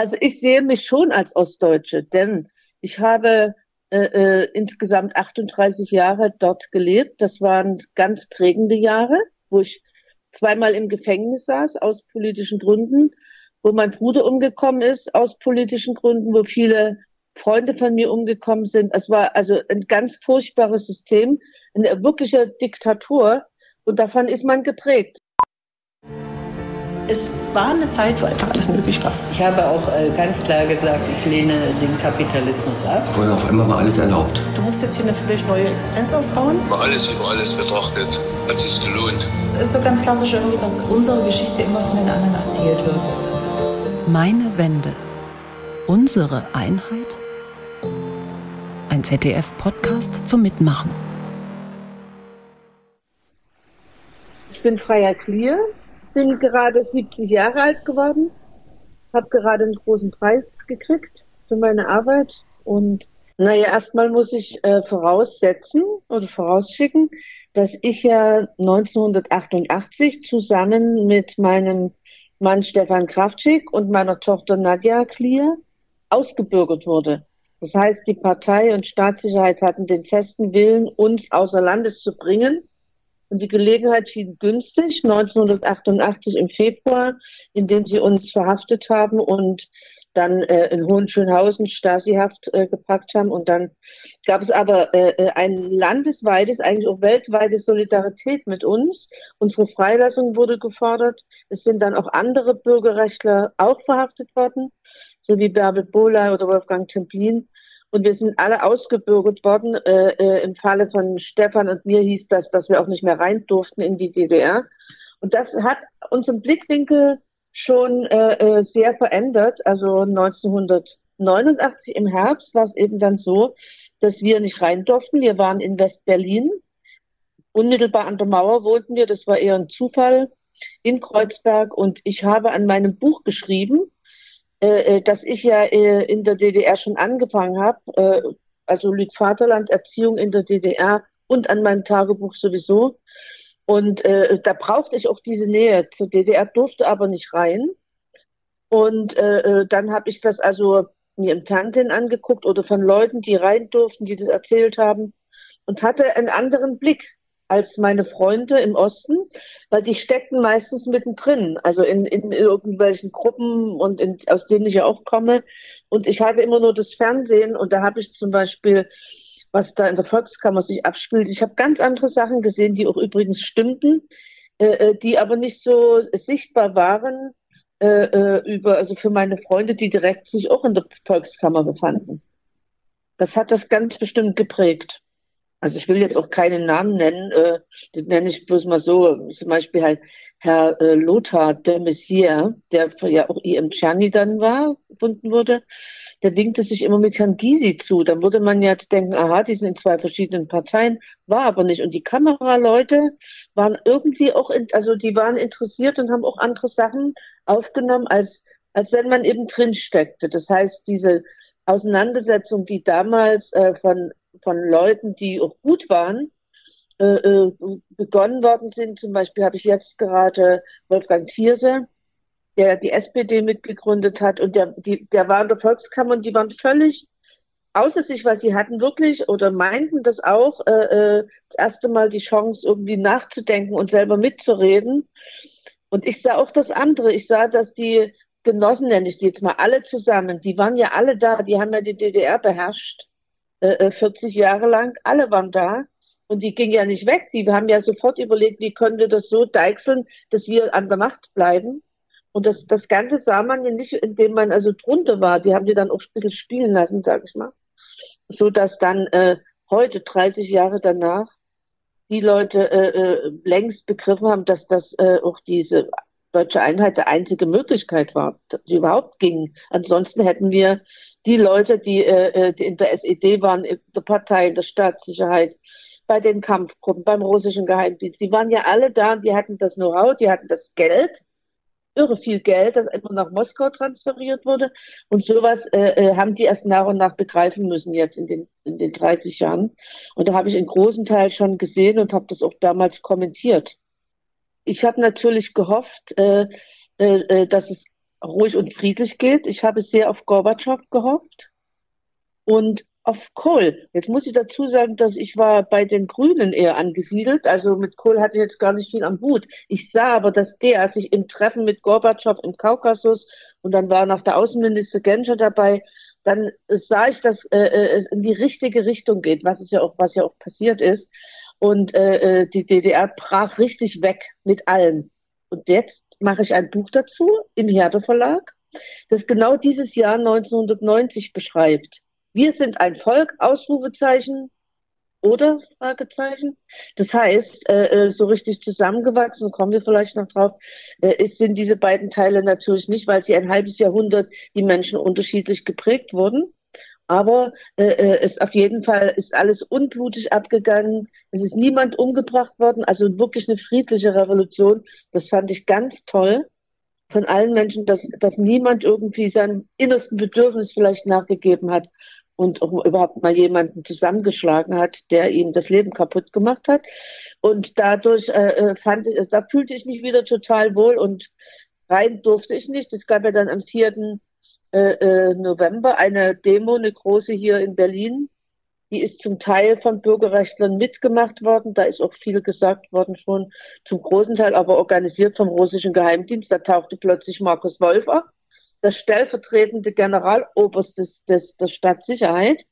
Also ich sehe mich schon als Ostdeutsche, denn ich habe äh, äh, insgesamt 38 Jahre dort gelebt. Das waren ganz prägende Jahre, wo ich zweimal im Gefängnis saß aus politischen Gründen, wo mein Bruder umgekommen ist aus politischen Gründen, wo viele Freunde von mir umgekommen sind. Es war also ein ganz furchtbares System, eine wirkliche Diktatur. Und davon ist man geprägt. Es war eine Zeit, wo einfach alles möglich war. Ich habe auch äh, ganz klar gesagt, ich lehne den Kapitalismus ab. Vorher auf einmal war alles erlaubt. Du musst jetzt hier eine völlig neue Existenz aufbauen. Über alles über alles betrachtet, hat sich gelohnt. Es ist so ganz klassisch irgendwie, dass unsere Geschichte immer von den anderen erzählt wird. Meine Wende. Unsere Einheit? Ein ZDF-Podcast zum Mitmachen. Ich bin Freier Klier, bin gerade 70 Jahre alt geworden, habe gerade einen großen Preis gekriegt für meine Arbeit und naja, erstmal muss ich äh, voraussetzen oder vorausschicken, dass ich ja 1988 zusammen mit meinem Mann Stefan Kraftschick und meiner Tochter Nadja Klier ausgebürgert wurde. Das heißt, die Partei und Staatssicherheit hatten den festen Willen, uns außer Landes zu bringen und die Gelegenheit schien günstig, 1988 im Februar, indem sie uns verhaftet haben und dann äh, in Hohenschönhausen Stasihaft äh, gepackt haben. Und dann gab es aber äh, äh, ein landesweites, eigentlich auch weltweites Solidarität mit uns. Unsere Freilassung wurde gefordert. Es sind dann auch andere Bürgerrechtler auch verhaftet worden, so wie Bärbel Bohley oder Wolfgang Templin. Und wir sind alle ausgebürgert worden. Äh, äh, Im Falle von Stefan und mir hieß das, dass wir auch nicht mehr rein durften in die DDR. Und das hat unseren Blickwinkel schon äh, äh sehr verändert. Also 1989 im Herbst war es eben dann so, dass wir nicht rein durften. Wir waren in West-Berlin. Unmittelbar an der Mauer wohnten wir. Das war eher ein Zufall in Kreuzberg. Und ich habe an meinem Buch geschrieben, äh, äh, dass ich ja äh, in der DDR schon angefangen habe, äh, also Lüg Vaterland, Erziehung in der DDR und an meinem Tagebuch sowieso. Und äh, da brauchte ich auch diese Nähe zur DDR, durfte aber nicht rein. Und äh, dann habe ich das also mir im Fernsehen angeguckt oder von Leuten, die rein durften, die das erzählt haben und hatte einen anderen Blick als meine Freunde im Osten, weil die steckten meistens mittendrin, also in, in irgendwelchen Gruppen und in, aus denen ich ja auch komme. Und ich hatte immer nur das Fernsehen und da habe ich zum Beispiel, was da in der Volkskammer sich abspielt, ich habe ganz andere Sachen gesehen, die auch übrigens stimmten, äh, äh die aber nicht so sichtbar waren äh, äh, über, also für meine Freunde, die direkt sich auch in der Volkskammer befanden. Das hat das ganz bestimmt geprägt. Also ich will jetzt auch keinen Namen nennen, äh, den nenne ich bloß mal so, zum Beispiel halt Herr äh, Lothar de Messier, der ja auch IM Czerny dann war, gefunden wurde, der winkte sich immer mit Herrn Gysi zu. Dann würde man jetzt denken, aha, die sind in zwei verschiedenen Parteien, war aber nicht. Und die Kameraleute waren irgendwie auch, in, also die waren interessiert und haben auch andere Sachen aufgenommen, als, als wenn man eben drin steckte. Das heißt, diese Auseinandersetzung, die damals äh, von von Leuten, die auch gut waren, äh, äh, begonnen worden sind. Zum Beispiel habe ich jetzt gerade Wolfgang Thierse, der die SPD mitgegründet hat und der, die, der war in der Volkskammer und die waren völlig außer sich, weil sie hatten wirklich oder meinten das auch, äh, äh, das erste Mal die Chance, irgendwie nachzudenken und selber mitzureden. Und ich sah auch das andere. Ich sah, dass die Genossen, nenne ich die jetzt mal alle zusammen, die waren ja alle da, die haben ja die DDR beherrscht äh, 40 äh, Jahre lang. Alle waren da und die ging ja nicht weg. Die haben ja sofort überlegt, wie können wir das so deichseln, dass wir an der Macht bleiben. Und das, das Ganze sah man ja nicht, indem man also drunter war. Die haben die dann auch ein bisschen spielen lassen, sag ich mal. So dass dann äh, heute, 30 Jahre danach, die Leute äh, äh, längst begriffen haben, dass das äh, auch diese deutsche Einheit die einzige Möglichkeit war, die überhaupt ging. Ansonsten hätten wir die Leute, die, äh, äh, die in der SED waren, in der Partei, in der Staatssicherheit, bei den Kampfgruppen, beim russischen Geheimdienst, die waren ja alle da und die hatten das Know-how, die hatten das Geld, irre viel Geld, das immer nach Moskau transferiert wurde. Und sowas äh, äh haben die erst nach und nach begreifen müssen jetzt in den, in den 30 Jahren. Und da habe ich einen großen Teil schon gesehen und habe das auch damals kommentiert. Ich habe natürlich gehofft, äh, äh dass es ruhig und friedlich geht. Ich habe sehr auf Gorbatschow gehofft und auf Kohl. Jetzt muss ich dazu sagen, dass ich war bei den Grünen eher angesiedelt. Also mit Kohl hatte ich jetzt gar nicht viel am Hut. Ich sah aber, dass der sich im Treffen mit Gorbatschow im Kaukasus und dann war noch der Außenminister Genscher dabei, dann sah ich, dass äh, äh, es in die richtige Richtung geht, was es ja auch, was ja auch passiert ist. Und äh, äh die DDR brach richtig weg mit allem. Und jetzt mache ich ein Buch dazu im Herde Verlag, das genau dieses Jahr 1990 beschreibt. Wir sind ein Volk, Ausrufezeichen oder Fragezeichen. Das heißt, äh, äh, so richtig zusammengewachsen, kommen wir vielleicht noch drauf, äh, sind diese beiden Teile natürlich nicht, weil sie ein halbes Jahrhundert die Menschen unterschiedlich geprägt wurden. Aber äh, äh es auf jeden Fall ist alles unblutig abgegangen. Es ist niemand umgebracht worden. Also wirklich eine friedliche Revolution. Das fand ich ganz toll von allen Menschen, dass, dass niemand irgendwie seinem innersten Bedürfnis vielleicht nachgegeben hat und auch überhaupt mal jemanden zusammengeschlagen hat, der ihm das Leben kaputt gemacht hat. Und dadurch äh, äh fand ich, da fühlte ich mich wieder total wohl und rein durfte ich nicht. Es gab ja dann am 4. Äh, äh, November eine Demo, eine große hier in Berlin. Die ist zum Teil von Bürgerrechtlern mitgemacht worden. Da ist auch viel gesagt worden schon. Zum großen Teil aber organisiert vom russischen Geheimdienst. Da tauchte plötzlich Markus Wolf ab das stellvertretende Generaloberst des, des, der Stadtsicherheit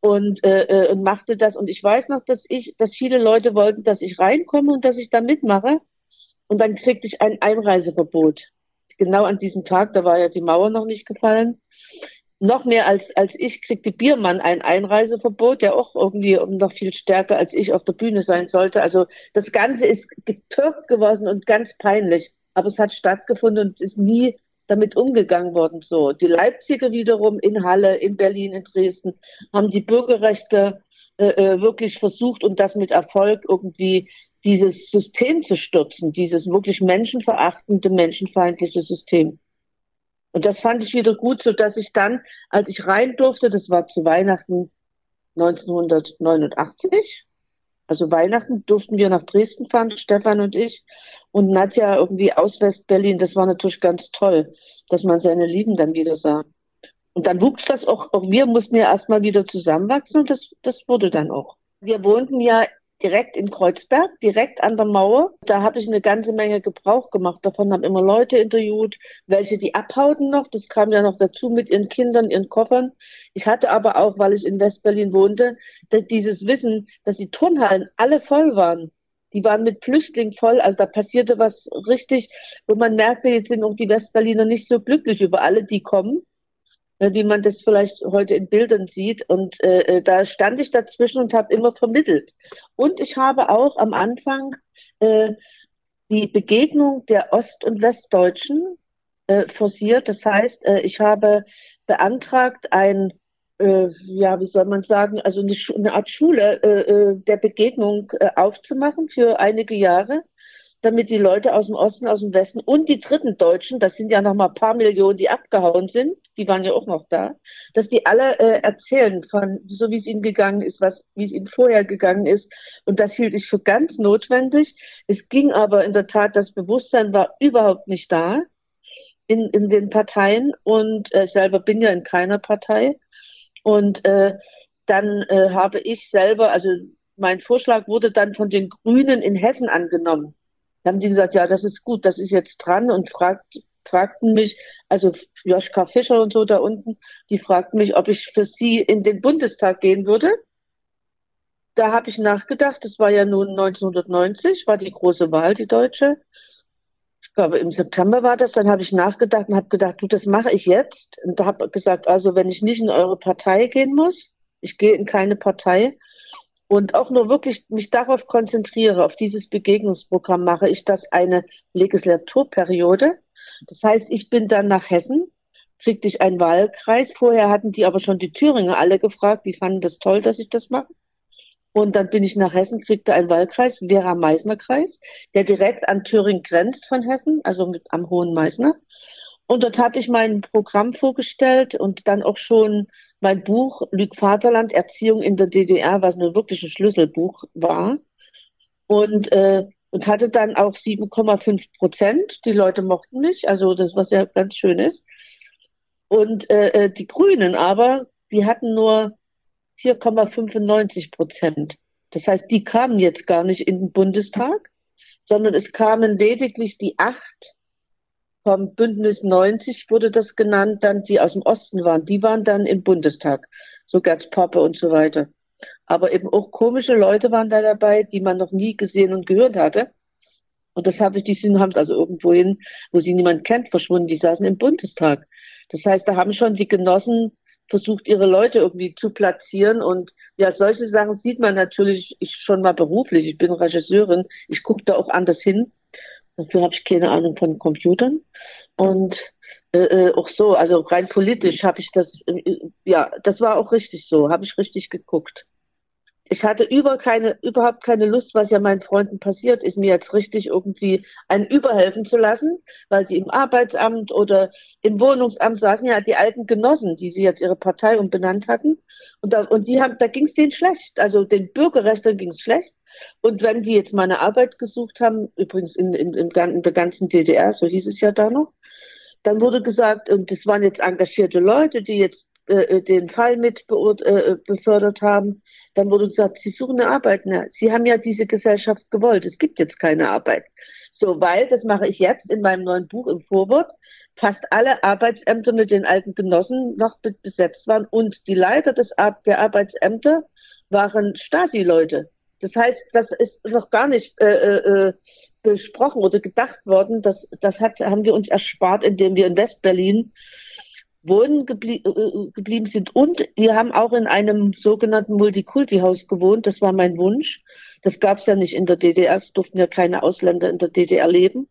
und, äh, äh, und machte das. Und ich weiß noch, dass ich, dass viele Leute wollten, dass ich reinkomme und dass ich da mitmache. Und dann kriegte ich ein Einreiseverbot. Genau an diesem Tag, da war ja die Mauer noch nicht gefallen. Noch mehr als, als ich kriegte Biermann ein Einreiseverbot, der auch irgendwie noch viel stärker als ich auf der Bühne sein sollte. Also das Ganze ist getürkt geworden und ganz peinlich. Aber es hat stattgefunden und es ist nie damit umgegangen worden. So, die Leipziger wiederum in Halle, in Berlin, in Dresden haben die Bürgerrechte äh, äh, wirklich versucht und das mit Erfolg irgendwie dieses System zu stürzen, dieses wirklich menschenverachtende, menschenfeindliche System. Und das fand ich wieder gut, so dass ich dann, als ich rein durfte, das war zu Weihnachten 1989, also Weihnachten durften wir nach Dresden fahren, Stefan und ich. Und Nadja irgendwie aus West-Berlin. Das war natürlich ganz toll, dass man seine Lieben dann wieder sah. Und dann wuchs das auch, auch wir mussten ja erstmal wieder zusammenwachsen und das, das wurde dann auch. Wir wohnten ja direkt in Kreuzberg, direkt an der Mauer. Da habe ich eine ganze Menge Gebrauch gemacht. Davon haben immer Leute interviewt, welche die abhauten noch. Das kam ja noch dazu mit ihren Kindern, ihren Koffern. Ich hatte aber auch, weil ich in Westberlin wohnte, dass dieses Wissen, dass die Turnhallen alle voll waren. Die waren mit Flüchtlingen voll. Also da passierte was richtig, wo man merkte, jetzt sind auch die Westberliner nicht so glücklich über alle, die kommen wie man das vielleicht heute in Bildern sieht. Und äh, äh, da stand ich dazwischen und habe immer vermittelt. Und ich habe auch am Anfang äh, die Begegnung der Ost- und Westdeutschen äh, forciert. Das heißt, äh, ich habe beantragt, ein, äh, ja, wie soll man sagen, also eine, Art Schule äh, äh, der Begegnung aufzumachen für einige Jahre damit die Leute aus dem Osten, aus dem Westen und die dritten Deutschen, das sind ja noch mal ein paar Millionen, die abgehauen sind, die waren ja auch noch da, dass die alle äh, erzählen von so wie es ihnen gegangen ist, was wie es ihnen vorher gegangen ist und das hielt ich für ganz notwendig. Es ging aber in der Tat, das Bewusstsein war überhaupt nicht da in, in den Parteien und äh, selber bin ja in keiner Partei und äh, dann äh, habe ich selber, also mein Vorschlag wurde dann von den Grünen in Hessen angenommen. Da haben die gesagt, ja, das ist gut, das ist jetzt dran und fragt, fragten mich, also Joschka Fischer und so da unten, die fragten mich, ob ich für sie in den Bundestag gehen würde. Da habe ich nachgedacht, das war ja nun 1990, war die große Wahl, die deutsche. Ich glaube, im September war das. Dann habe ich nachgedacht und habe gedacht, du, das mache ich jetzt. Und da habe gesagt, also wenn ich nicht in eure Partei gehen muss, ich gehe in keine Partei, und auch nur wirklich mich darauf konzentriere, auf dieses Begegnungsprogramm, mache ich das eine Legislaturperiode. Das heißt, ich bin dann nach Hessen, kriegte ich einen Wahlkreis. Vorher hatten die aber schon die Thüringer alle gefragt, die fanden das toll, dass ich das mache. Und dann bin ich nach Hessen, kriegte einen Wahlkreis, Vera-Meißner-Kreis, der direkt an Thüringen grenzt von Hessen, also mit, am Hohen Meißner. Und dort habe ich mein Programm vorgestellt und dann auch schon mein Buch Lüg Vaterland, Erziehung in der DDR, was nur wirklich ein Schlüsselbuch war. Und, äh, und hatte dann auch 7,5 Prozent. Die Leute mochten mich, also das, was ja ganz schön ist. Und äh, äh die Grünen aber, die hatten nur 4,95 Prozent. Das heißt, die kamen jetzt gar nicht in den Bundestag, sondern es kamen lediglich die acht vom Bündnis 90 wurde das genannt, dann die aus dem Osten waren, die waren dann im Bundestag, so Gerz Poppe und so weiter. Aber eben auch komische Leute waren da dabei, die man noch nie gesehen und gehört hatte. Und das habe ich, die sind, haben also irgendwohin, wo sie niemand kennt, verschwunden, die saßen im Bundestag. Das heißt, da haben schon die Genossen versucht, ihre Leute irgendwie zu platzieren. Und ja, solche Sachen sieht man natürlich ich schon mal beruflich. Ich bin Regisseurin. Ich gucke da auch anders hin. Dafür habe ich keine Ahnung von Computern. Und äh, äh, auch so, also rein politisch habe ich das, äh, ja, das war auch richtig so, habe ich richtig geguckt ich hatte über keine, überhaupt keine Lust, was ja meinen Freunden passiert ist, mir jetzt richtig irgendwie einen überhelfen zu lassen, weil die im Arbeitsamt oder im Wohnungsamt saßen ja die alten Genossen, die sie jetzt ihre Partei umbenannt hatten. Und, da, und die haben, da ging es denen schlecht. Also den Bürgerrechten ging es schlecht. Und wenn die jetzt mal eine Arbeit gesucht haben, übrigens in, in, in der ganzen DDR, so hieß es ja da noch, dann wurde gesagt, und das waren jetzt engagierte Leute, die jetzt äh, den Fall mit äh, befördert haben. Dann wurde gesagt, Sie suchen eine Arbeit. Na, Sie haben ja diese Gesellschaft gewollt. Es gibt jetzt keine Arbeit. So, weil, das mache ich jetzt in meinem neuen Buch im Vorwort, fast alle Arbeitsämter mit den alten Genossen noch besetzt waren und die Leiter des, der Arbeitsämter waren Stasi-Leute. Das heißt, das ist noch gar nicht äh, äh, äh besprochen oder gedacht worden. Das, das hat, haben wir uns erspart, indem wir in Westberlin wohnen geblie äh, äh, geblieben sind. Und wir haben auch in einem sogenannten Multikulti-Haus gewohnt. Das war mein Wunsch. Das gab es ja nicht in der DDR. Es durften ja keine Ausländer in der DDR leben.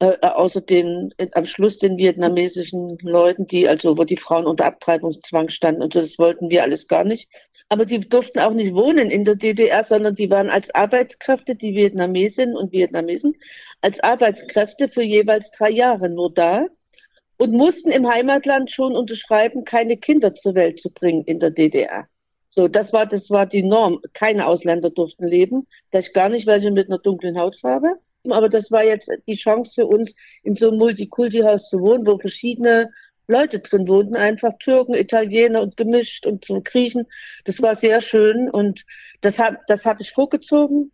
Äh, äh, außer den, am Schluss den vietnamesischen Leuten, die also, wo die Frauen unter Abtreibungszwang standen. Und das wollten wir alles gar nicht. Aber die durften auch nicht wohnen in der DDR, sondern die waren als Arbeitskräfte, die Vietnamesinnen und Vietnamesen, als Arbeitskräfte für jeweils drei Jahre nur da und mussten im Heimatland schon unterschreiben, keine Kinder zur Welt zu bringen in der DDR. So, das war, das war die Norm. Keine Ausländer durften leben. Vielleicht gar nicht welche mit einer dunklen Hautfarbe. Aber das war jetzt die Chance für uns, in so einem Multikulti-Haus zu wohnen, wo verschiedene Leute drin wohnten, einfach Türken, Italiener und gemischt und so Griechen. Das war sehr schön und das habe das hab ich vorgezogen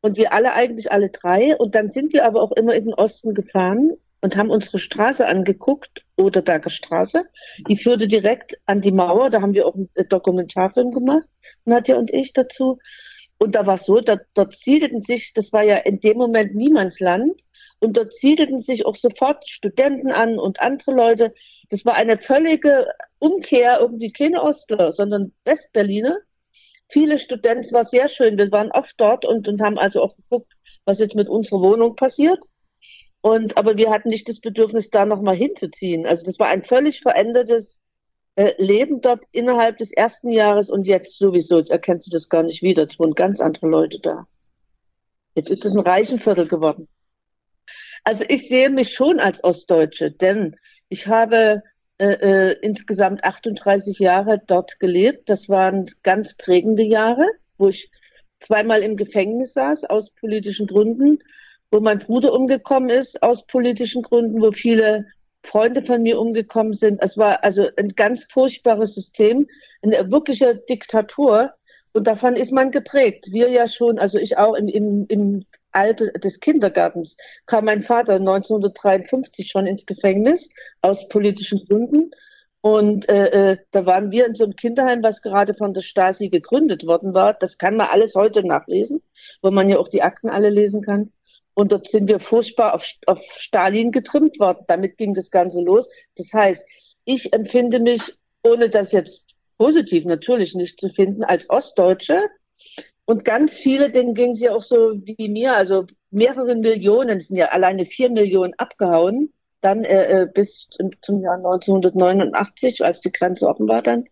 und wir alle eigentlich alle drei. Und dann sind wir aber auch immer in den Osten gefahren und haben unsere Straße angeguckt, Oderberger Straße. Die führte direkt an die Mauer. Da haben wir auch einen Dokumentarfilm gemacht, Nadja und ich dazu. Und da war es so, da, dort siedelten sich, das war ja in dem Moment Niemandsland, und dort siedelten sich auch sofort Studenten an und andere Leute. Das war eine völlige Umkehr, irgendwie keine Ostler, sondern Westberliner. Viele Studenten, es war sehr schön. Wir waren oft dort und, und haben also auch geguckt, was jetzt mit unserer Wohnung passiert. Und, aber wir hatten nicht das Bedürfnis, da nochmal hinzuziehen. Also das war ein völlig verändertes äh, Leben dort innerhalb des ersten Jahres und jetzt sowieso. Jetzt erkennst du das gar nicht wieder. Es wohnen ganz andere Leute da. Jetzt ist es ein Reichenviertel geworden. Also ich sehe mich schon als Ostdeutsche, denn ich habe äh, äh, insgesamt 38 Jahre dort gelebt. Das waren ganz prägende Jahre, wo ich zweimal im Gefängnis saß aus politischen Gründen wo mein Bruder umgekommen ist aus politischen Gründen, wo viele Freunde von mir umgekommen sind. Es war also ein ganz furchtbares System, eine wirkliche Diktatur. Und davon ist man geprägt. Wir ja schon, also ich auch im, im, im Alter des Kindergartens kam mein Vater 1953 schon ins Gefängnis aus politischen Gründen. Und äh, äh, da waren wir in so einem Kinderheim, was gerade von der Stasi gegründet worden war. Das kann man alles heute nachlesen, wo man ja auch die Akten alle lesen kann. Und dort sind wir furchtbar auf, auf Stalin getrimmt worden. Damit ging das Ganze los. Das heißt, ich empfinde mich, ohne das jetzt positiv natürlich nicht zu finden, als Ostdeutsche. Und ganz viele, denen ging es ja auch so wie mir, also mehrere Millionen, sind ja alleine vier Millionen abgehauen, dann äh, äh bis zum, zum Jahr 1989, als die Grenze offen war dann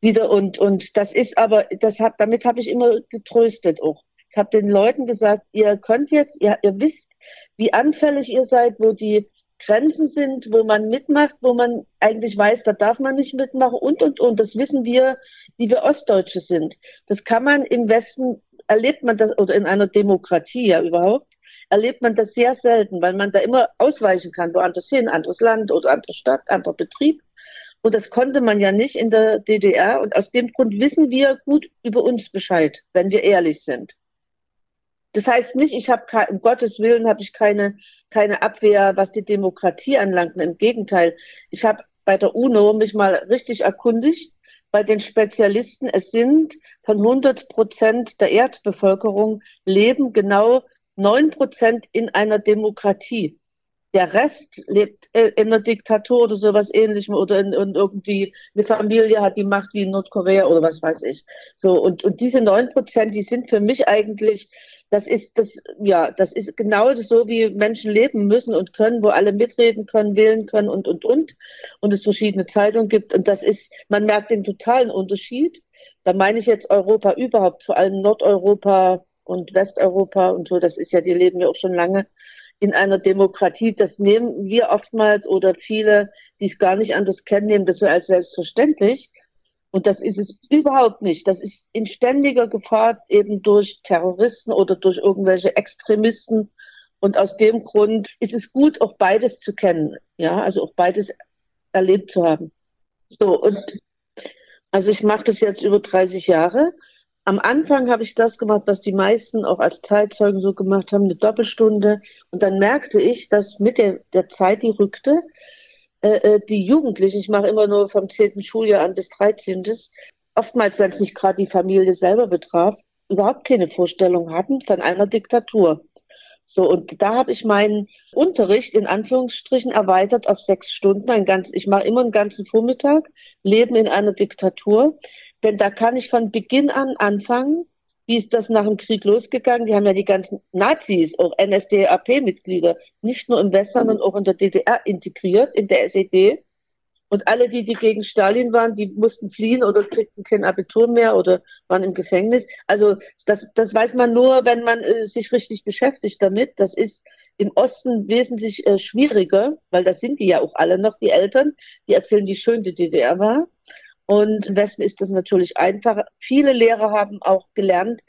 wieder. Und, und das ist aber, das hab, damit habe ich immer getröstet auch. Ich habe den Leuten gesagt, ihr könnt jetzt, ihr, ihr wisst, wie anfällig ihr seid, wo die Grenzen sind, wo man mitmacht, wo man eigentlich weiß, da darf man nicht mitmachen und, und, und. Das wissen wir, die wir Ostdeutsche sind. Das kann man im Westen erlebt man das, oder in einer Demokratie ja überhaupt, erlebt man das sehr selten, weil man da immer ausweichen kann, woanders hin, anderes Land oder andere Stadt, anderer Betrieb. Und das konnte man ja nicht in der DDR. Und aus dem Grund wissen wir gut über uns Bescheid, wenn wir ehrlich sind. Das heißt nicht, ich habe um Gottes Willen habe ich keine, keine Abwehr, was die Demokratie anlangt. Im Gegenteil, ich habe bei der UNO mich mal richtig erkundigt bei den Spezialisten. Es sind von 100 Prozent der Erdbevölkerung leben genau 9 Prozent in einer Demokratie. Der Rest lebt in einer Diktatur oder sowas ähnlichem oder in, in irgendwie eine Familie hat die Macht wie in Nordkorea oder was weiß ich. So, und, und diese 9 Prozent, die sind für mich eigentlich das ist das, ja, das ist genau so, wie Menschen leben müssen und können, wo alle mitreden können, wählen können und, und, und. Und es verschiedene Zeitungen gibt. Und das ist, man merkt den totalen Unterschied. Da meine ich jetzt Europa überhaupt, vor allem Nordeuropa und Westeuropa und so. Das ist ja, die leben ja auch schon lange in einer Demokratie. Das nehmen wir oftmals oder viele, die es gar nicht anders kennen, nehmen das so als selbstverständlich. Und das ist es überhaupt nicht. Das ist in ständiger Gefahr eben durch Terroristen oder durch irgendwelche Extremisten. Und aus dem Grund ist es gut, auch beides zu kennen. Ja, also auch beides erlebt zu haben. So, und also ich mache das jetzt über 30 Jahre. Am Anfang habe ich das gemacht, was die meisten auch als Zeitzeugen so gemacht haben, eine Doppelstunde. Und dann merkte ich, dass mit der, der Zeit, die rückte, äh, äh, die Jugendlichen, ich mache immer nur vom 10. Schuljahr an bis 13. Oftmals, wenn es nicht gerade die Familie selber betraf, überhaupt keine Vorstellung hatten von einer Diktatur. So, und da habe ich meinen Unterricht in Anführungsstrichen erweitert auf sechs Stunden. Ein ganz, ich mache immer einen ganzen Vormittag, Leben in einer Diktatur. Denn da kann ich von Beginn an anfangen, wie ist das nach dem Krieg losgegangen? Die haben ja die ganzen Nazis, auch NSDAP-Mitglieder, nicht nur im Westen, sondern auch in der DDR integriert, in der SED. Und alle, die, die gegen Stalin waren, die mussten fliehen oder kriegten kein Abitur mehr oder waren im Gefängnis. Also das, das weiß man nur, wenn man äh, sich richtig beschäftigt damit. Das ist im Osten wesentlich äh, schwieriger, weil das sind die ja auch alle noch, die Eltern, die erzählen, wie schön die DDR war. Und im Westen ist das natürlich einfacher. Viele Lehrer haben auch gelernt,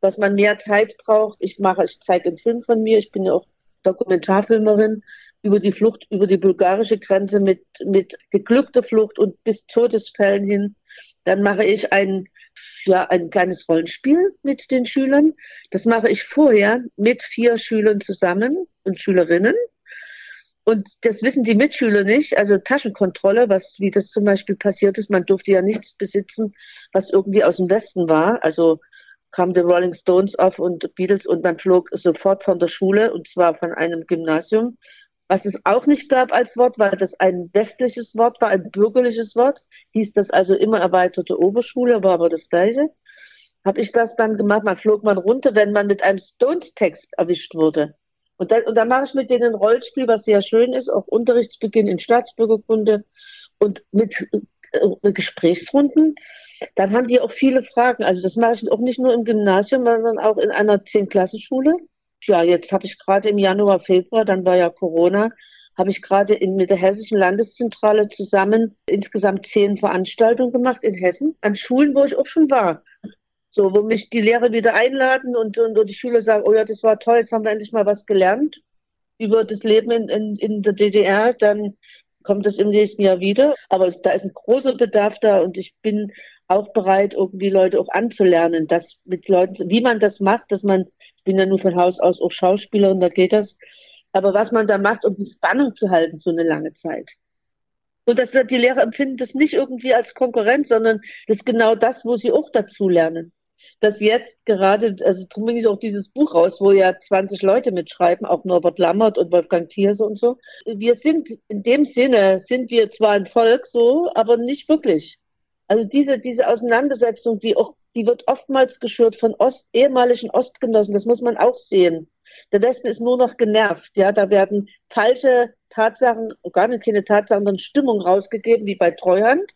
dass man mehr Zeit braucht. Ich mache, ich zeige einen Film von mir. Ich bin ja auch Dokumentarfilmerin über die Flucht über die bulgarische Grenze mit, mit geglückter Flucht und bis Todesfällen hin. Dann mache ich ein, ja, ein kleines Rollenspiel mit den Schülern. Das mache ich vorher mit vier Schülern zusammen und Schülerinnen. Und das wissen die Mitschüler nicht. Also Taschenkontrolle, was, wie das zum Beispiel passiert ist, man durfte ja nichts besitzen, was irgendwie aus dem Westen war. Also kamen die Rolling Stones auf und Beatles und man flog sofort von der Schule und zwar von einem Gymnasium. Was es auch nicht gab als Wort, weil das ein westliches Wort war, ein bürgerliches Wort, hieß das also immer erweiterte Oberschule, war aber das gleiche. Habe ich das dann gemacht, man flog man runter, wenn man mit einem Stones-Text erwischt wurde. Und dann, und dann mache ich mit denen ein Rollspiel, was sehr schön ist, auch Unterrichtsbeginn in Staatsbürgerkunde und mit äh, Gesprächsrunden. Dann haben die auch viele Fragen. Also das mache ich auch nicht nur im Gymnasium, sondern auch in einer Zehn-Klassenschule. Ja, jetzt habe ich gerade im Januar, Februar, dann war ja Corona, habe ich gerade mit der Hessischen Landeszentrale zusammen insgesamt zehn Veranstaltungen gemacht in Hessen, an Schulen, wo ich auch schon war. So, wo mich die Lehrer wieder einladen und, und, und, die Schüler sagen, oh ja, das war toll, jetzt haben wir endlich mal was gelernt über das Leben in, in, in der DDR, dann kommt das im nächsten Jahr wieder. Aber da ist ein großer Bedarf da und ich bin auch bereit, irgendwie Leute auch anzulernen, dass mit Leuten, wie man das macht, dass man, ich bin ja nur von Haus aus auch Schauspielerin, da geht das, aber was man da macht, um die Spannung zu halten, so eine lange Zeit. Und das wird die Lehrer empfinden das nicht irgendwie als Konkurrenz, sondern das ist genau das, wo sie auch dazu lernen dass jetzt gerade, also drum bringe ich auch dieses Buch raus, wo ja 20 Leute mitschreiben, auch Norbert Lammert und Wolfgang Thierse und so. Wir sind, in dem Sinne, sind wir zwar ein Volk so, aber nicht wirklich. Also diese, diese Auseinandersetzung, die auch, die wird oftmals geschürt von Ost, ehemaligen Ostgenossen, das muss man auch sehen. Der Westen ist nur noch genervt, ja, da werden falsche Tatsachen, gar nicht keine Tatsachen, sondern Stimmung rausgegeben, wie bei Treuhand.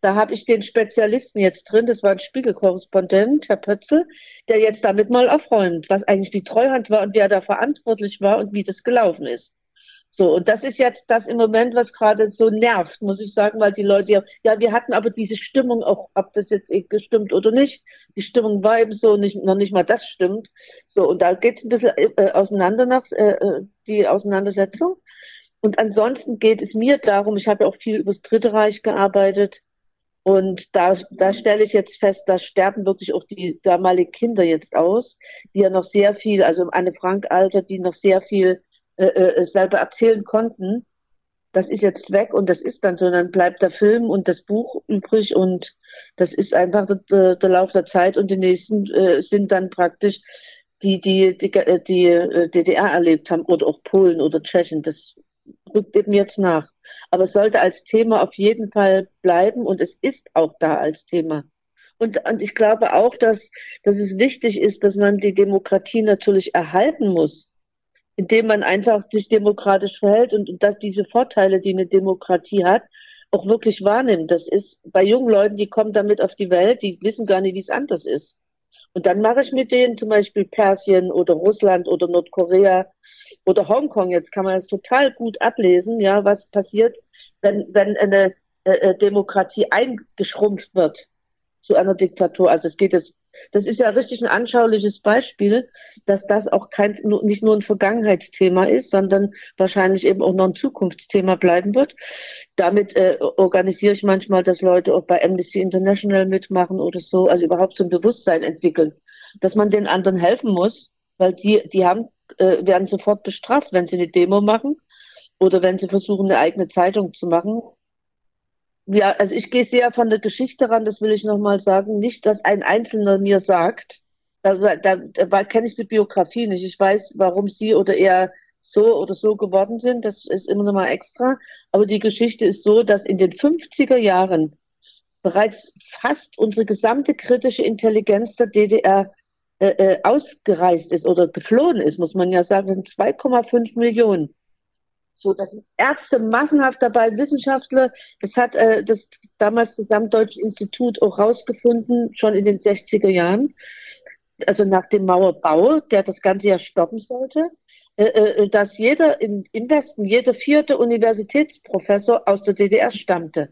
Da habe ich den Spezialisten jetzt drin, das war ein Spiegelkorrespondent, Herr Pötzel, der jetzt damit mal aufräumt, was eigentlich die Treuhand war und wer da verantwortlich war und wie das gelaufen ist. So, und das ist jetzt das im Moment, was gerade so nervt, muss ich sagen, weil die Leute ja, ja, wir hatten aber diese Stimmung auch, ob das jetzt gestimmt oder nicht. Die Stimmung war eben so, nicht, noch nicht mal das stimmt. So, und da geht es ein bisschen äh, auseinander nach, äh, äh, die Auseinandersetzung. Und ansonsten geht es mir darum, ich habe ja auch viel übers Dritte Reich gearbeitet. Und da, da stelle ich jetzt fest, da sterben wirklich auch die damaligen Kinder jetzt aus, die ja noch sehr viel, also Anne Frank Alter, die noch sehr viel äh, äh, selber erzählen konnten. Das ist jetzt weg und das ist dann so. Dann bleibt der Film und das Buch übrig und das ist einfach der, der Lauf der Zeit und die nächsten äh, sind dann praktisch die, die, die, die, die äh, DDR erlebt haben oder auch Polen oder Tschechien. Das rückt eben jetzt nach. Aber es sollte als Thema auf jeden Fall bleiben und es ist auch da als Thema. Und, und ich glaube auch, dass, dass es wichtig ist, dass man die Demokratie natürlich erhalten muss indem man einfach sich demokratisch verhält und, und dass diese Vorteile, die eine Demokratie hat, auch wirklich wahrnimmt. Das ist bei jungen Leuten, die kommen damit auf die Welt, die wissen gar nicht, wie es anders ist. Und dann mache ich mit denen zum Beispiel Persien oder Russland oder Nordkorea oder Hongkong. Jetzt kann man das total gut ablesen, ja, was passiert, wenn, wenn eine äh, äh Demokratie eingeschrumpft wird zu einer Diktatur. Also es geht jetzt das ist ja richtig ein anschauliches Beispiel, dass das auch kein, nicht nur ein Vergangenheitsthema ist, sondern wahrscheinlich eben auch noch ein Zukunftsthema bleiben wird. Damit äh, organisiere ich manchmal, dass Leute auch bei Amnesty International mitmachen oder so, also überhaupt so ein Bewusstsein entwickeln, dass man den anderen helfen muss, weil die, die haben, äh, werden sofort bestraft, wenn sie eine Demo machen oder wenn sie versuchen, eine eigene Zeitung zu machen ja, also ich gehe sehr von der Geschichte ran, das will ich nochmal sagen. Nicht, dass ein Einzelner mir sagt, da, da, da kenne ich die Biografie nicht. Ich weiß, warum sie oder er so oder so geworden sind. Das ist immer nochmal extra. Aber die Geschichte ist so, dass in den 50er Jahren bereits fast unsere gesamte kritische Intelligenz der DDR äh, äh, ausgereist ist oder geflohen ist, muss man ja sagen. Sind 2,5 Millionen. So, das sind Ärzte massenhaft dabei, Wissenschaftler. Das hat äh, das damals Gesamtdeutsche Institut auch rausgefunden, schon in den 60er Jahren. Also nach dem Mauerbau, der das Ganze ja stoppen sollte, äh, äh, dass jeder in, im Westen, jeder vierte Universitätsprofessor aus der DDR stammte.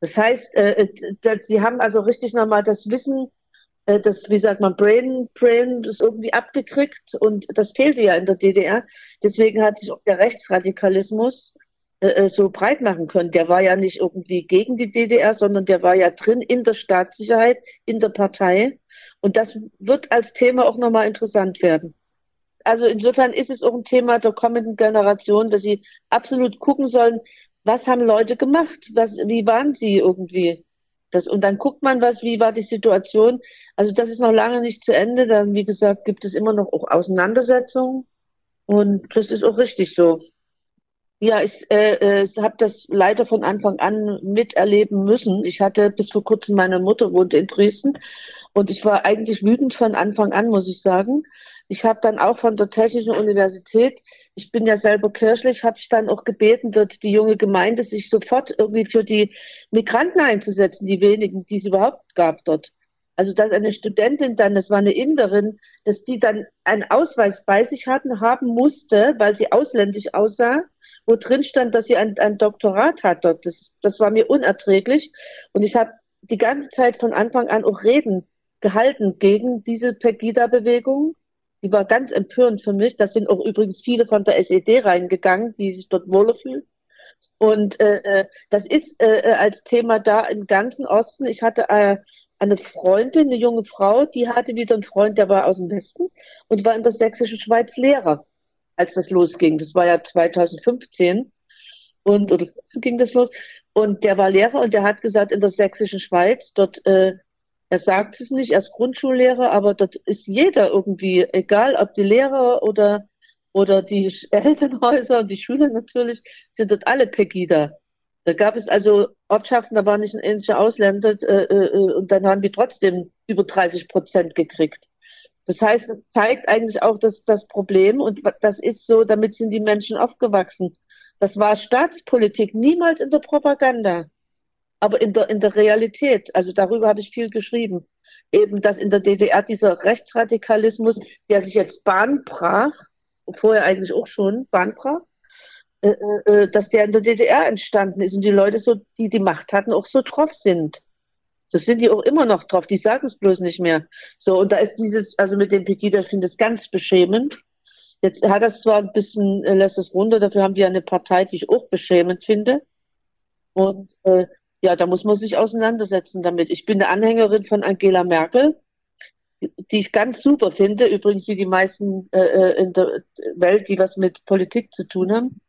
Das heißt, äh, äh sie haben also richtig nochmal das Wissen äh, das, wie sagt man, Brain, Brain das irgendwie abgekriegt und das fehlte ja in der DDR. Deswegen hat sich auch der Rechtsradikalismus äh, äh, so breit machen können. Der war ja nicht irgendwie gegen die DDR, sondern der war ja drin in der Staatssicherheit, in der Partei. Und das wird als Thema auch nochmal interessant werden. Also insofern ist es auch ein Thema der kommenden Generation, dass sie absolut gucken sollen, was haben Leute gemacht? Was, wie waren sie irgendwie? Das, und dann guckt man, was, wie war die Situation. Also das ist noch lange nicht zu Ende. Dann, wie gesagt, gibt es immer noch auch Auseinandersetzungen. Und das ist auch richtig so. Ja, ich äh, äh, habe das leider von Anfang an miterleben müssen. Ich hatte bis vor kurzem meine Mutter wohnte in Dresden und ich war eigentlich wütend von Anfang an, muss ich sagen. Ich habe dann auch von der Technischen Universität, ich bin ja selber kirchlich, habe ich dann auch gebeten, dort die junge Gemeinde sich sofort irgendwie für die Migranten einzusetzen, die wenigen, die es überhaupt gab dort. Also dass eine Studentin dann, das war eine Inderin, dass die dann einen Ausweis bei sich hatten, haben musste, weil sie ausländisch aussah, wo drin stand, dass sie ein, ein Doktorat hat dort. Das, das war mir unerträglich. Und ich habe die ganze Zeit von Anfang an auch Reden gehalten gegen diese Pegida-Bewegung die war ganz empörend für mich. Da sind auch übrigens viele von der SED reingegangen, die sich dort wohler fühlen. Und äh, äh, das ist äh, äh, als Thema da im ganzen Osten. Ich hatte äh, eine Freundin, eine junge Frau, die hatte wieder einen Freund, der war aus dem Westen und war in der sächsischen Schweiz Lehrer, als das losging. Das war ja 2015 und oder 14 ging das los. Und der war Lehrer und der hat gesagt, in der sächsischen Schweiz, dort äh, er sagt es nicht, er ist Grundschullehrer, aber dort ist jeder irgendwie, egal ob die Lehrer oder, oder die Elternhäuser und die Schüler natürlich, sind dort alle Pegida. Da gab es also Ortschaften, da waren nicht ein ähnlicher Ausländer äh, äh, und dann haben die trotzdem über 30 Prozent gekriegt. Das heißt, das zeigt eigentlich auch das, das Problem und das ist so, damit sind die Menschen aufgewachsen. Das war Staatspolitik, niemals in der Propaganda aber in der, in der Realität, also darüber habe ich viel geschrieben, eben, dass in der DDR dieser Rechtsradikalismus, der sich jetzt Bahn brach, vorher eigentlich auch schon Bahn brach, äh, äh, dass der in der DDR entstanden ist und die Leute, so, die die Macht hatten, auch so drauf sind. So sind die auch immer noch drauf, die sagen es bloß nicht mehr. So, und da ist dieses, also mit dem Pegida, ich finde es ganz beschämend. Jetzt hat das zwar ein bisschen, äh, lässt es runter, dafür haben die ja eine Partei, die ich auch beschämend finde. Und äh, ja, da muss man sich auseinandersetzen damit. Ich bin eine Anhängerin von Angela Merkel, die ich ganz super finde, übrigens wie die meisten äh, äh in der Welt, die was mit Politik zu tun haben.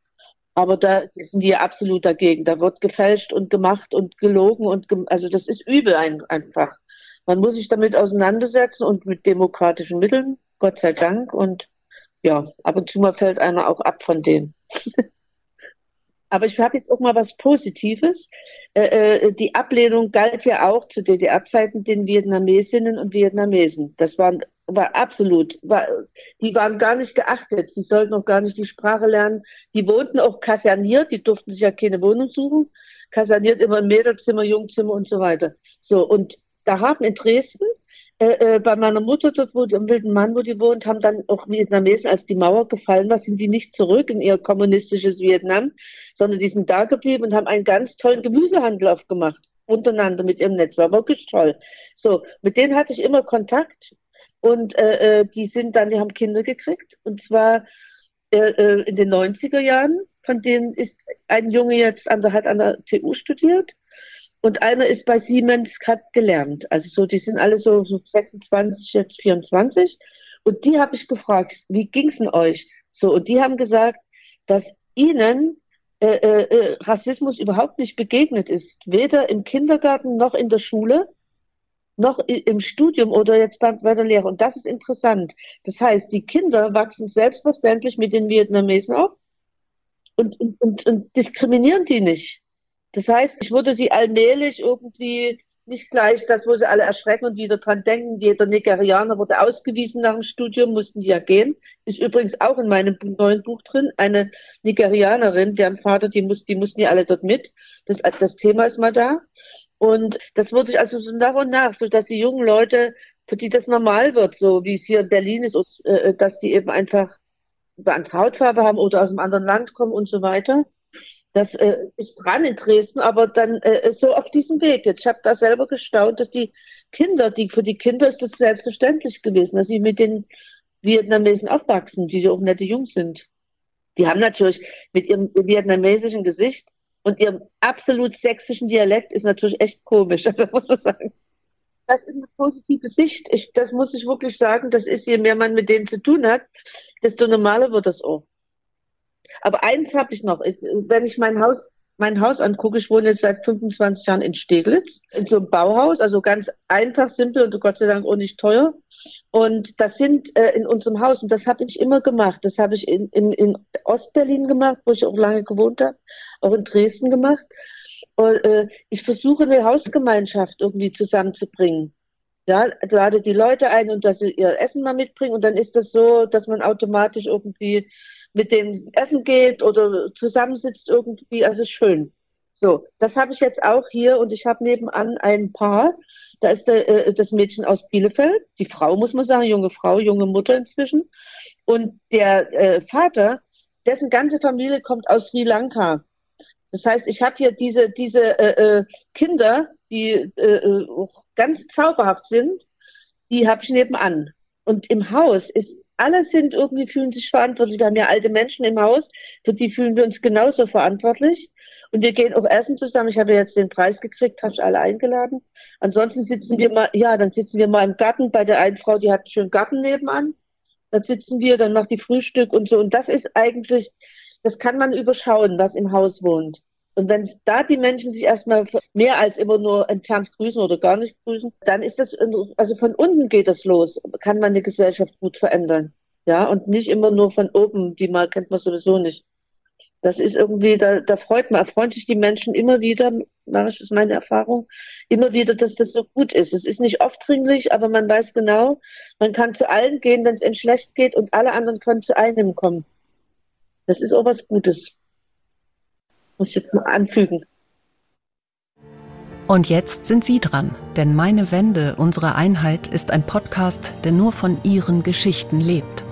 Aber da sind die absolut dagegen. Da wird gefälscht und gemacht und gelogen und ge also das ist übel ein, einfach. Man muss sich damit auseinandersetzen und mit demokratischen Mitteln, Gott sei Dank. Und ja, ab und zu mal fällt einer auch ab von denen. Aber ich habe jetzt auch mal was Positives. Äh, äh die Ablehnung galt ja auch zu DDR-Zeiten den Vietnamesinnen und Vietnamesen. Das waren, war absolut, war, die waren gar nicht geachtet. Die sollten auch gar nicht die Sprache lernen. Die wohnten auch kaserniert, die durften sich ja keine Wohnung suchen. Kaserniert immer im Mädelzimmer, Jungzimmer und so weiter. So, und da haben in Dresden äh, äh, bei meiner Mutter dort, wo die, im wilden Mann, wo die wohnt, haben dann auch Vietnamesen, als die Mauer gefallen war, sind die nicht zurück in ihr kommunistisches Vietnam, sondern die sind da geblieben und haben einen ganz tollen Gemüsehandel aufgemacht, untereinander mit ihrem Netz. War wirklich toll. So, mit denen hatte ich immer Kontakt und äh, äh die sind dann, die haben Kinder gekriegt und zwar äh, äh in den 90er Jahren. Von denen ist ein Junge jetzt an der, hat an der TU studiert und einer ist bei Siemens, hat gelernt. Also so, die sind alle so, so 26, jetzt 24. Und die habe ich gefragt, wie ging's denn euch? So, und die haben gesagt, dass ihnen äh, äh, äh Rassismus überhaupt nicht begegnet ist. Weder im Kindergarten noch in der Schule, noch im Studium oder jetzt bei, bei der Lehre. Und das ist interessant. Das heißt, die Kinder wachsen selbstverständlich mit den Vietnamesen auf und, und, und, und diskriminieren die nicht. Das heißt, ich würde sie allmählich irgendwie nicht gleich das, wo sie alle erschrecken und wieder dran denken. Jeder Nigerianer wurde ausgewiesen nach dem Studium, mussten die ja gehen. Ist übrigens auch in meinem neuen Buch drin. Eine Nigerianerin, deren Vater, die, muss, die mussten ja alle dort mit. Das, das Thema ist mal da. Und das wurde ich also so nach und nach, so dass die jungen Leute, für die das normal wird, so wie es hier in Berlin ist, äh, dass die eben einfach eine Hautfarbe haben oder aus einem anderen Land kommen und so weiter. Das äh, ist dran in Dresden, aber dann äh, so auf diesem Weg. Jetzt, ich habe da selber gestaunt, dass die Kinder, die für die Kinder ist das selbstverständlich gewesen, dass sie mit den Vietnamesen aufwachsen, die auch nette Jungs sind. Die haben natürlich mit ihrem vietnamesischen Gesicht und ihrem absolut sächsischen Dialekt ist natürlich echt komisch, also muss man sagen. Das ist eine positive Sicht. Ich, das muss ich wirklich sagen. Das ist, je mehr man mit denen zu tun hat, desto normaler wird das auch. Aber eins habe ich noch. Wenn ich mein Haus, mein Haus angucke, ich wohne jetzt seit 25 Jahren in Steglitz, in so einem Bauhaus, also ganz einfach, simpel und Gott sei Dank auch nicht teuer. Und das sind äh, in unserem Haus, und das habe ich immer gemacht. Das habe ich in, in, in Ostberlin gemacht, wo ich auch lange gewohnt habe, auch in Dresden gemacht. Und, äh, ich versuche eine Hausgemeinschaft irgendwie zusammenzubringen. Ja, lade die Leute ein und dass sie ihr Essen mal mitbringen und dann ist das so, dass man automatisch irgendwie mit denen essen geht oder zusammensitzt irgendwie, also schön. So, das habe ich jetzt auch hier und ich habe nebenan ein Paar. Da ist der, äh, das Mädchen aus Bielefeld, die Frau muss man sagen, junge Frau, junge Mutter inzwischen. Und der äh, Vater, dessen ganze Familie kommt aus Sri Lanka. Das heißt, ich habe hier diese, diese äh, äh Kinder, die äh, äh ganz zauberhaft sind, die habe ich nebenan. Und im Haus ist alle sind irgendwie, fühlen sich verantwortlich. Wir haben ja alte Menschen im Haus, für die fühlen wir uns genauso verantwortlich. Und wir gehen auch essen zusammen. Ich habe jetzt den Preis gekriegt, habe ich alle eingeladen. Ansonsten sitzen wir mal, ja, dann sitzen wir mal im Garten bei der einen Frau, die hat einen schönen Garten nebenan. Da sitzen wir, dann macht die Frühstück und so. Und das ist eigentlich, das kann man überschauen, was im Haus wohnt. Und wenn da die Menschen sich erstmal mehr als immer nur entfernt grüßen oder gar nicht grüßen, dann ist das, also von unten geht das los, kann man eine Gesellschaft gut verändern. Ja, und nicht immer nur von oben, die mal kennt man sowieso nicht. Das ist irgendwie, da, da freut man, erfreuen sich die Menschen immer wieder, das ist meine Erfahrung, immer wieder, dass das so gut ist. Es ist nicht aufdringlich, aber man weiß genau, man kann zu allen gehen, wenn es einem schlecht geht und alle anderen können zu einem kommen. Das ist auch was Gutes. Muss ich jetzt mal anfügen. Und jetzt sind Sie dran, denn Meine Wende, unsere Einheit ist ein Podcast, der nur von Ihren Geschichten lebt.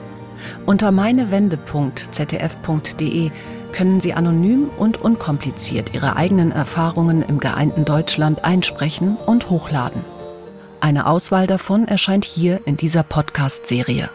Unter meinewende.ztf.de können Sie anonym und unkompliziert Ihre eigenen Erfahrungen im geeinten Deutschland einsprechen und hochladen. Eine Auswahl davon erscheint hier in dieser Podcast-Serie.